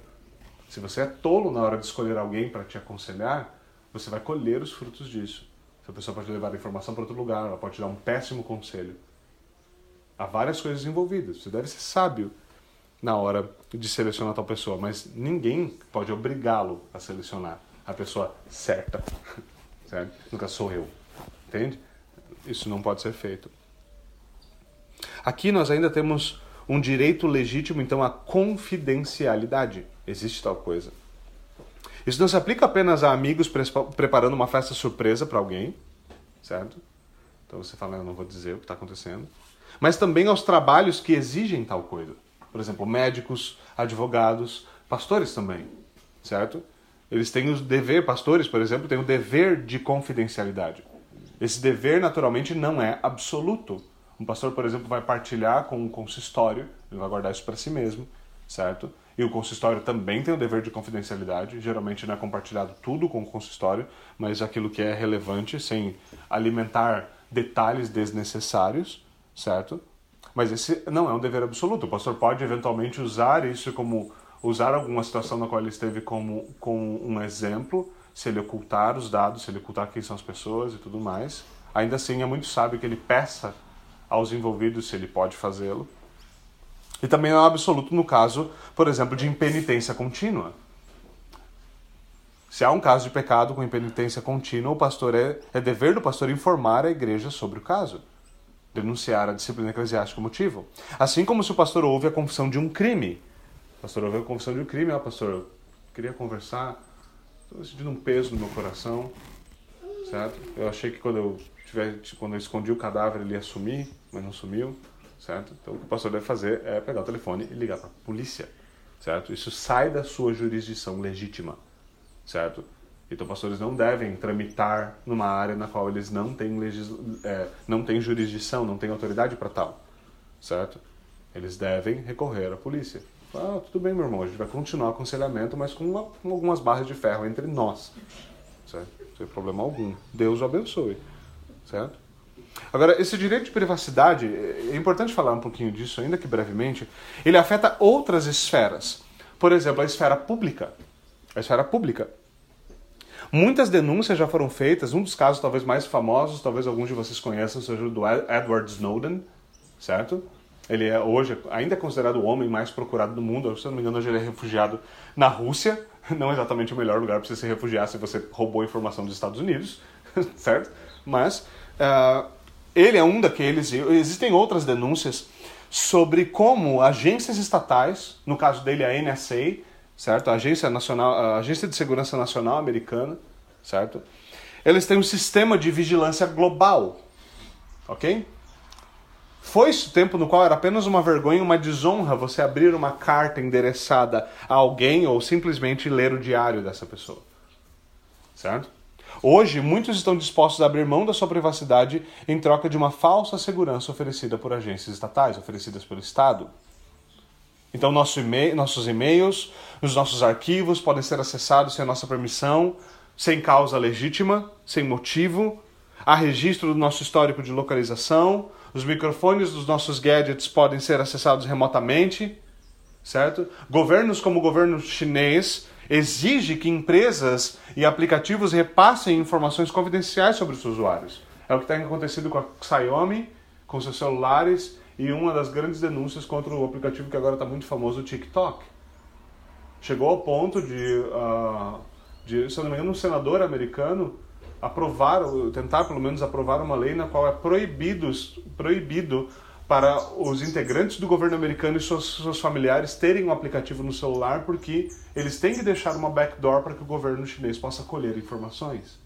Se você é tolo na hora de escolher alguém para te aconselhar, você vai colher os frutos disso. Essa pessoa pode levar a informação para outro lugar, ela pode te dar um péssimo conselho. Há várias coisas envolvidas. Você deve ser sábio na hora de selecionar tal pessoa, mas ninguém pode obrigá-lo a selecionar a pessoa certa. Certo? Nunca sou eu. Entende? Isso não pode ser feito. Aqui nós ainda temos um direito legítimo, então, à confidencialidade. Existe tal coisa. Isso não se aplica apenas a amigos preparando uma festa surpresa para alguém, certo? Então você fala, eu não vou dizer o que está acontecendo. Mas também aos trabalhos que exigem tal coisa. Por exemplo, médicos, advogados, pastores também, certo? Eles têm o dever, pastores, por exemplo, têm o dever de confidencialidade. Esse dever, naturalmente, não é absoluto. Um pastor, por exemplo, vai partilhar com um consistório, ele vai guardar isso para si mesmo, certo? E o consistório também tem o dever de confidencialidade. Geralmente não é compartilhado tudo com o consistório, mas aquilo que é relevante, sem alimentar detalhes desnecessários, certo? Mas esse não é um dever absoluto. O pastor pode eventualmente usar isso como usar alguma situação na qual ele esteve como, como um exemplo, se ele ocultar os dados, se ele ocultar quem são as pessoas e tudo mais. Ainda assim, é muito sábio que ele peça aos envolvidos se ele pode fazê-lo. E também não é absoluto no caso, por exemplo, de impenitência contínua. Se há um caso de pecado com impenitência contínua, o pastor é, é dever do pastor informar a igreja sobre o caso, denunciar a disciplina eclesiástica motivo. Assim como se o pastor ouve a confissão de um crime, Pastor, houve a confissão de um crime. Ah, pastor, eu queria conversar. Estou sentindo um peso no meu coração. Certo? Eu achei que quando eu, tiver, quando eu escondi o cadáver ele ia sumir, mas não sumiu. Certo? Então o que o pastor deve fazer é pegar o telefone e ligar para a polícia. Certo? Isso sai da sua jurisdição legítima. Certo? Então, pastores não devem tramitar numa área na qual eles não têm. É, não têm jurisdição, não têm autoridade para tal. Certo? Eles devem recorrer à polícia. Ah, tudo bem, meu irmão, a gente vai continuar o aconselhamento, mas com, uma, com algumas barras de ferro entre nós. Certo? Sem problema algum. Deus o abençoe. Certo? Agora, esse direito de privacidade, é importante falar um pouquinho disso, ainda que brevemente, ele afeta outras esferas. Por exemplo, a esfera pública. A esfera pública. Muitas denúncias já foram feitas, um dos casos talvez mais famosos, talvez alguns de vocês conheçam, seja o do Edward Snowden, certo? Ele é hoje ainda é considerado o homem mais procurado do mundo. Se eu não me engano, hoje ele é refugiado na Rússia. Não exatamente o melhor lugar para você se refugiar se você roubou informação dos Estados Unidos, certo? Mas uh, ele é um daqueles. Existem outras denúncias sobre como agências estatais, no caso dele a NSA, certo? A Agência Nacional, a Agência de Segurança Nacional Americana, certo? Eles têm um sistema de vigilância global, ok? Foi-se o tempo no qual era apenas uma vergonha, uma desonra você abrir uma carta endereçada a alguém ou simplesmente ler o diário dessa pessoa. Certo? Hoje, muitos estão dispostos a abrir mão da sua privacidade em troca de uma falsa segurança oferecida por agências estatais, oferecidas pelo Estado. Então, nosso e nossos e-mails, os nossos arquivos podem ser acessados sem a nossa permissão, sem causa legítima, sem motivo. Há registro do nosso histórico de localização, os microfones dos nossos gadgets podem ser acessados remotamente, certo? Governos como o governo chinês exige que empresas e aplicativos repassem informações confidenciais sobre os usuários. É o que tem acontecido com a Xiaomi, com seus celulares e uma das grandes denúncias contra o aplicativo que agora está muito famoso, o TikTok. Chegou ao ponto de, uh, de, se eu não me engano, um senador americano aprovar, tentar pelo menos aprovar uma lei na qual é proibido, proibido para os integrantes do governo americano e seus, seus familiares terem um aplicativo no celular porque eles têm que deixar uma backdoor para que o governo chinês possa colher informações.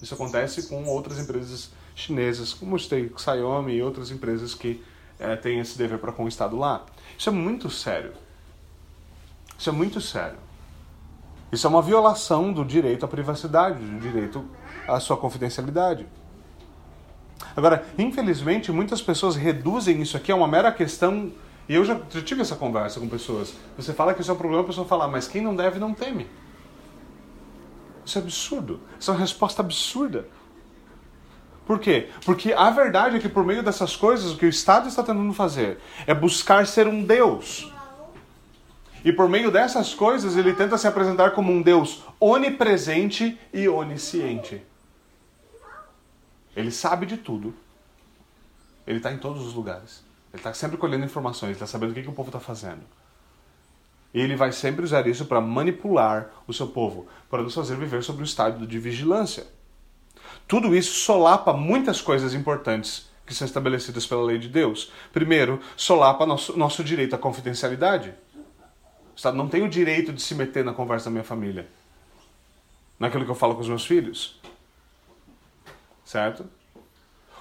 Isso acontece com outras empresas chinesas, como o Xiaomi e outras empresas que é, têm esse dever para com o Estado lá. Isso é muito sério. Isso é muito sério. Isso é uma violação do direito à privacidade, do direito à sua confidencialidade. Agora, infelizmente, muitas pessoas reduzem isso aqui a uma mera questão. E eu já, já tive essa conversa com pessoas. Você fala que isso é um problema, a pessoa fala, mas quem não deve não teme. Isso é absurdo. Isso é uma resposta absurda. Por quê? Porque a verdade é que por meio dessas coisas, o que o Estado está tentando fazer é buscar ser um Deus e por meio dessas coisas, ele tenta se apresentar como um Deus onipresente e onisciente. Ele sabe de tudo. Ele está em todos os lugares. Ele está sempre colhendo informações, está sabendo o que, que o povo está fazendo. E ele vai sempre usar isso para manipular o seu povo, para nos fazer viver sobre o estado de vigilância. Tudo isso solapa muitas coisas importantes que são estabelecidas pela lei de Deus. Primeiro, solapa nosso, nosso direito à confidencialidade. O Estado não tem o direito de se meter na conversa da minha família, naquilo que eu falo com os meus filhos. Certo?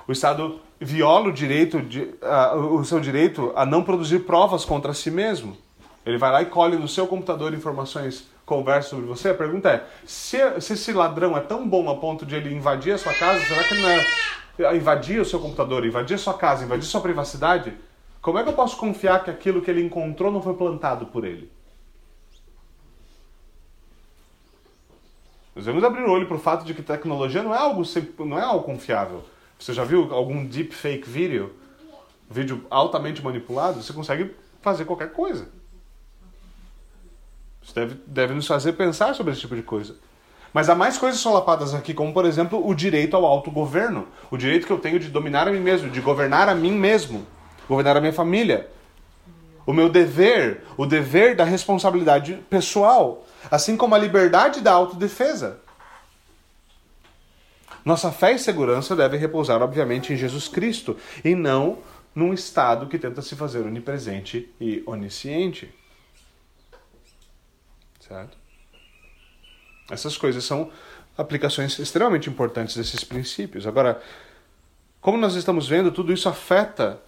O Estado viola o direito de, uh, o seu direito a não produzir provas contra si mesmo. Ele vai lá e colhe no seu computador informações, conversa sobre você. A pergunta é: se, se esse ladrão é tão bom a ponto de ele invadir a sua casa, será que ele não é invadir o seu computador, invadir a sua casa, invadir a sua privacidade? Como é que eu posso confiar que aquilo que ele encontrou não foi plantado por ele? Nós devemos abrir o olho para o fato de que tecnologia não é algo, não é algo confiável. Você já viu algum deepfake vídeo? Vídeo altamente manipulado? Você consegue fazer qualquer coisa. Isso deve, deve nos fazer pensar sobre esse tipo de coisa. Mas há mais coisas solapadas aqui, como por exemplo o direito ao autogoverno. O direito que eu tenho de dominar a mim mesmo, de governar a mim mesmo, governar a minha família. O meu dever, o dever da responsabilidade pessoal, assim como a liberdade da autodefesa. Nossa fé e segurança devem repousar, obviamente, em Jesus Cristo e não num Estado que tenta se fazer onipresente e onisciente. Certo? Essas coisas são aplicações extremamente importantes desses princípios. Agora, como nós estamos vendo, tudo isso afeta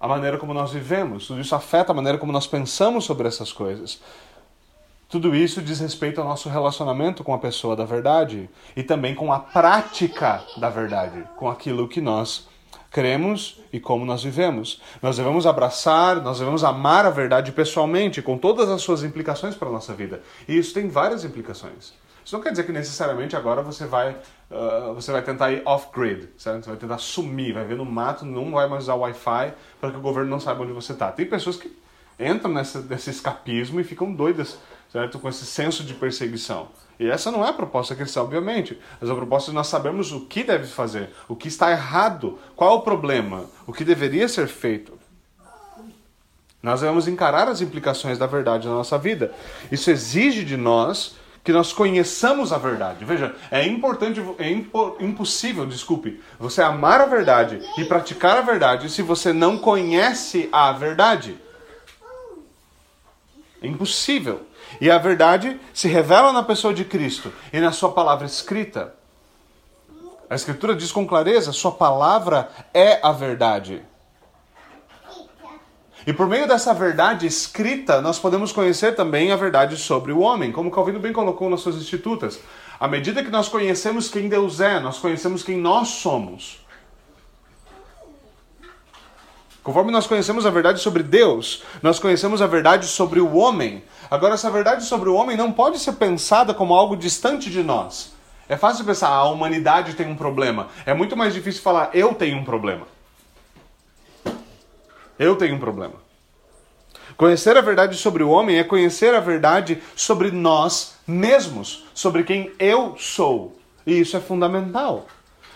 a maneira como nós vivemos, tudo isso afeta a maneira como nós pensamos sobre essas coisas. Tudo isso diz respeito ao nosso relacionamento com a pessoa da verdade e também com a prática da verdade, com aquilo que nós cremos e como nós vivemos. Nós devemos abraçar, nós devemos amar a verdade pessoalmente, com todas as suas implicações para a nossa vida. E isso tem várias implicações. Isso não quer dizer que necessariamente agora você vai, uh, você vai tentar ir off-grid, você vai tentar sumir, vai ver no mato, não vai mais usar Wi-Fi para que o governo não saiba onde você está. Tem pessoas que entram nessa, nesse escapismo e ficam doidas certo? com esse senso de perseguição. E essa não é a proposta cristã, obviamente. Mas a proposta é nós sabermos o que deve fazer, o que está errado, qual é o problema, o que deveria ser feito. Nós devemos encarar as implicações da verdade na nossa vida. Isso exige de nós que nós conheçamos a verdade. Veja, é importante, é impo, impossível, desculpe, você amar a verdade e praticar a verdade se você não conhece a verdade. É impossível. E a verdade se revela na pessoa de Cristo e na sua palavra escrita. A Escritura diz com clareza: Sua palavra é a verdade. E por meio dessa verdade escrita, nós podemos conhecer também a verdade sobre o homem, como Calvino bem colocou nas suas institutas. À medida que nós conhecemos quem Deus é, nós conhecemos quem nós somos. Conforme nós conhecemos a verdade sobre Deus, nós conhecemos a verdade sobre o homem. Agora, essa verdade sobre o homem não pode ser pensada como algo distante de nós. É fácil pensar, ah, a humanidade tem um problema. É muito mais difícil falar, eu tenho um problema. Eu tenho um problema. Conhecer a verdade sobre o homem é conhecer a verdade sobre nós mesmos, sobre quem eu sou. E isso é fundamental.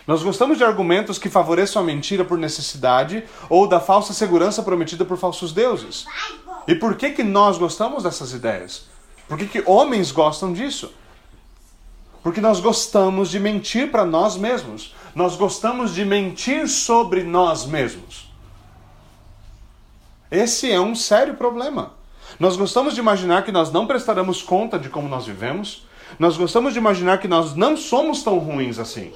Nós gostamos de argumentos que favoreçam a mentira por necessidade ou da falsa segurança prometida por falsos deuses. E por que, que nós gostamos dessas ideias? Por que, que homens gostam disso? Porque nós gostamos de mentir para nós mesmos. Nós gostamos de mentir sobre nós mesmos. Esse é um sério problema. Nós gostamos de imaginar que nós não prestaremos conta de como nós vivemos. Nós gostamos de imaginar que nós não somos tão ruins assim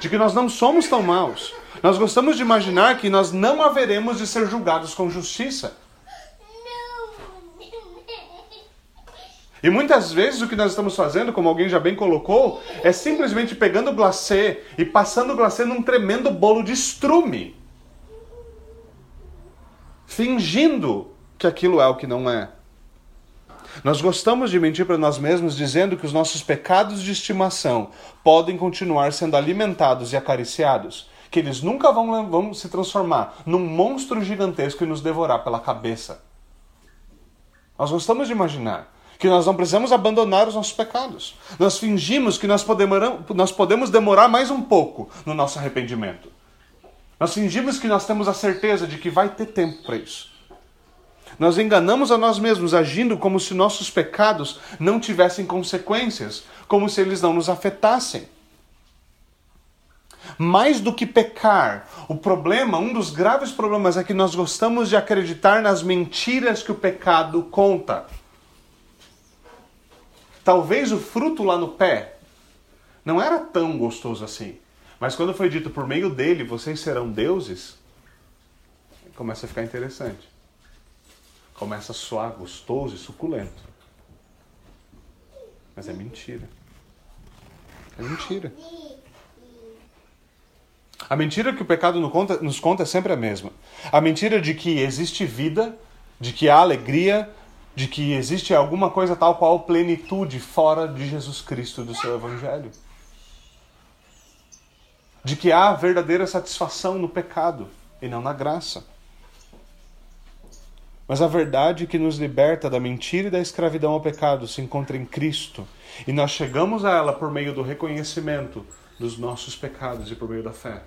de que nós não somos tão maus. Nós gostamos de imaginar que nós não haveremos de ser julgados com justiça. E muitas vezes o que nós estamos fazendo, como alguém já bem colocou, é simplesmente pegando o glacê e passando o glacê num tremendo bolo de estrume. Fingindo que aquilo é o que não é. Nós gostamos de mentir para nós mesmos dizendo que os nossos pecados de estimação podem continuar sendo alimentados e acariciados, que eles nunca vão, vão se transformar num monstro gigantesco e nos devorar pela cabeça. Nós gostamos de imaginar que nós não precisamos abandonar os nossos pecados. Nós fingimos que nós podemos, nós podemos demorar mais um pouco no nosso arrependimento. Nós fingimos que nós temos a certeza de que vai ter tempo para isso. Nós enganamos a nós mesmos agindo como se nossos pecados não tivessem consequências, como se eles não nos afetassem. Mais do que pecar, o problema, um dos graves problemas é que nós gostamos de acreditar nas mentiras que o pecado conta. Talvez o fruto lá no pé não era tão gostoso assim. Mas quando foi dito por meio dele, vocês serão deuses, começa a ficar interessante. Começa a soar gostoso e suculento. Mas é mentira. É mentira. A mentira que o pecado nos conta é sempre a mesma. A mentira de que existe vida, de que há alegria, de que existe alguma coisa tal qual plenitude fora de Jesus Cristo e do seu Evangelho. De que há verdadeira satisfação no pecado e não na graça. Mas a verdade que nos liberta da mentira e da escravidão ao pecado se encontra em Cristo, e nós chegamos a ela por meio do reconhecimento dos nossos pecados e por meio da fé.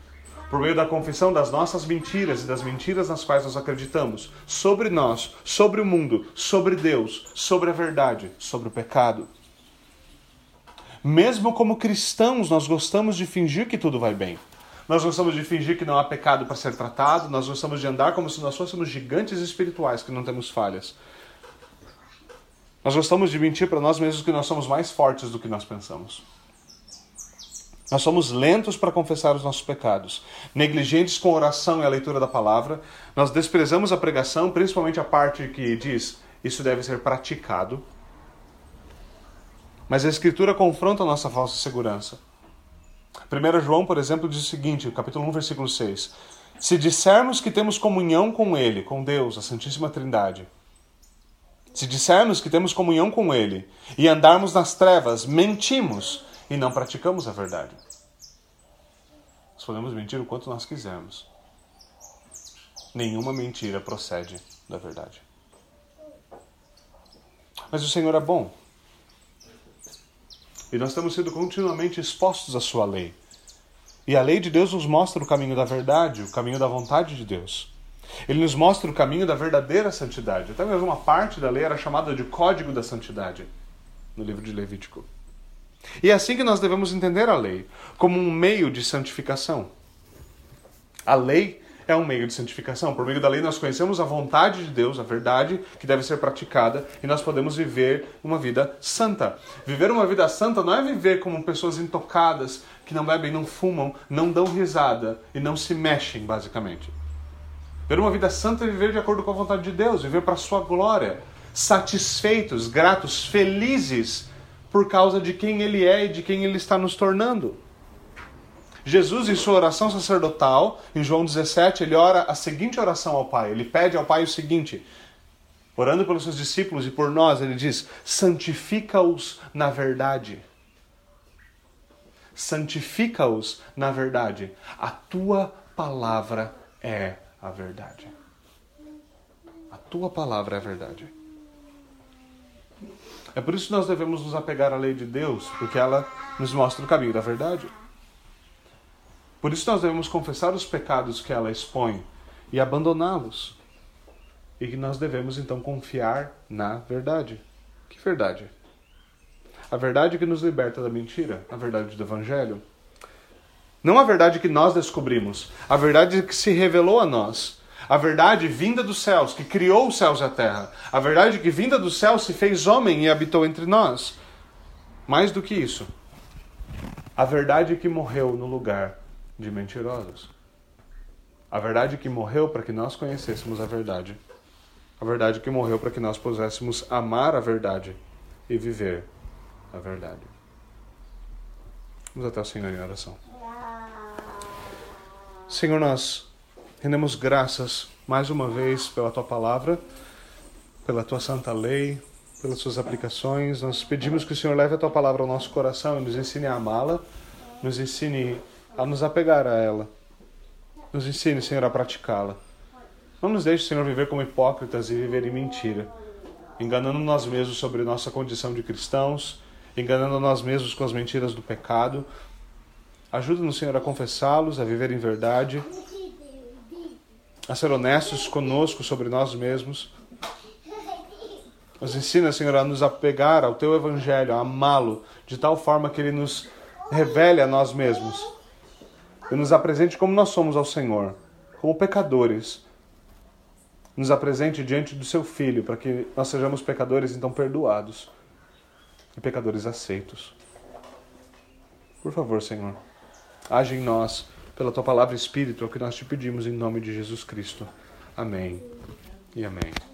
Por meio da confissão das nossas mentiras e das mentiras nas quais nós acreditamos, sobre nós, sobre o mundo, sobre Deus, sobre a verdade, sobre o pecado. Mesmo como cristãos, nós gostamos de fingir que tudo vai bem. Nós gostamos de fingir que não há pecado para ser tratado, nós gostamos de andar como se nós fôssemos gigantes espirituais que não temos falhas. Nós gostamos de mentir para nós mesmos que nós somos mais fortes do que nós pensamos. Nós somos lentos para confessar os nossos pecados, negligentes com a oração e a leitura da palavra. Nós desprezamos a pregação, principalmente a parte que diz isso deve ser praticado. Mas a Escritura confronta a nossa falsa segurança. 1 João, por exemplo, diz o seguinte, capítulo 1, versículo 6. Se dissermos que temos comunhão com Ele, com Deus, a Santíssima Trindade, se dissermos que temos comunhão com Ele e andarmos nas trevas, mentimos e não praticamos a verdade. Nós podemos mentir o quanto nós quisermos. Nenhuma mentira procede da verdade. Mas o Senhor é bom. E nós temos sido continuamente expostos à Sua lei. E a lei de Deus nos mostra o caminho da verdade, o caminho da vontade de Deus. Ele nos mostra o caminho da verdadeira santidade. Até mesmo uma parte da lei era chamada de Código da Santidade, no livro de Levítico. E é assim que nós devemos entender a lei, como um meio de santificação. A lei é um meio de santificação. Por meio da lei nós conhecemos a vontade de Deus, a verdade que deve ser praticada, e nós podemos viver uma vida santa. Viver uma vida santa não é viver como pessoas intocadas, que não bebem, não fumam, não dão risada e não se mexem, basicamente. Viver uma vida santa é viver de acordo com a vontade de Deus, viver para a sua glória, satisfeitos, gratos, felizes por causa de quem ele é e de quem ele está nos tornando. Jesus, em sua oração sacerdotal, em João 17, ele ora a seguinte oração ao Pai. Ele pede ao Pai o seguinte: orando pelos seus discípulos e por nós, ele diz: santifica-os na verdade. Santifica-os na verdade. A tua palavra é a verdade. A tua palavra é a verdade. É por isso que nós devemos nos apegar à lei de Deus, porque ela nos mostra o caminho da verdade. Por isso nós devemos confessar os pecados que ela expõe e abandoná-los. E que nós devemos então confiar na verdade. Que verdade? A verdade que nos liberta da mentira, a verdade do Evangelho. Não a verdade que nós descobrimos, a verdade que se revelou a nós a verdade vinda dos céus, que criou os céus e a terra. A verdade que vinda dos céus se fez homem e habitou entre nós. Mais do que isso, a verdade que morreu no lugar de mentirosos. A verdade que morreu para que nós conhecêssemos a verdade. A verdade que morreu para que nós pudéssemos amar a verdade e viver a verdade. Vamos até o Senhor em oração. Senhor, nós Rendemos graças mais uma vez pela tua palavra, pela tua santa lei, pelas suas aplicações. Nós pedimos que o Senhor leve a tua palavra ao nosso coração e nos ensine a amá-la, nos ensine a nos apegar a ela. Nos ensine, Senhor, a praticá-la. Não nos deixe, Senhor, viver como hipócritas e viver em mentira, enganando nós mesmos sobre nossa condição de cristãos, enganando nós mesmos com as mentiras do pecado. Ajuda-nos, Senhor, a confessá-los, a viver em verdade, a ser honestos conosco sobre nós mesmos. Nos ensina, Senhor, a nos apegar ao Teu Evangelho, a amá-lo, de tal forma que ele nos revele a nós mesmos e nos apresente como nós somos ao Senhor, como pecadores. Nos apresente diante do Seu Filho, para que nós sejamos pecadores então perdoados e pecadores aceitos. Por favor, Senhor, age em nós pela tua palavra espírito, é o que nós te pedimos em nome de Jesus Cristo. Amém e amém.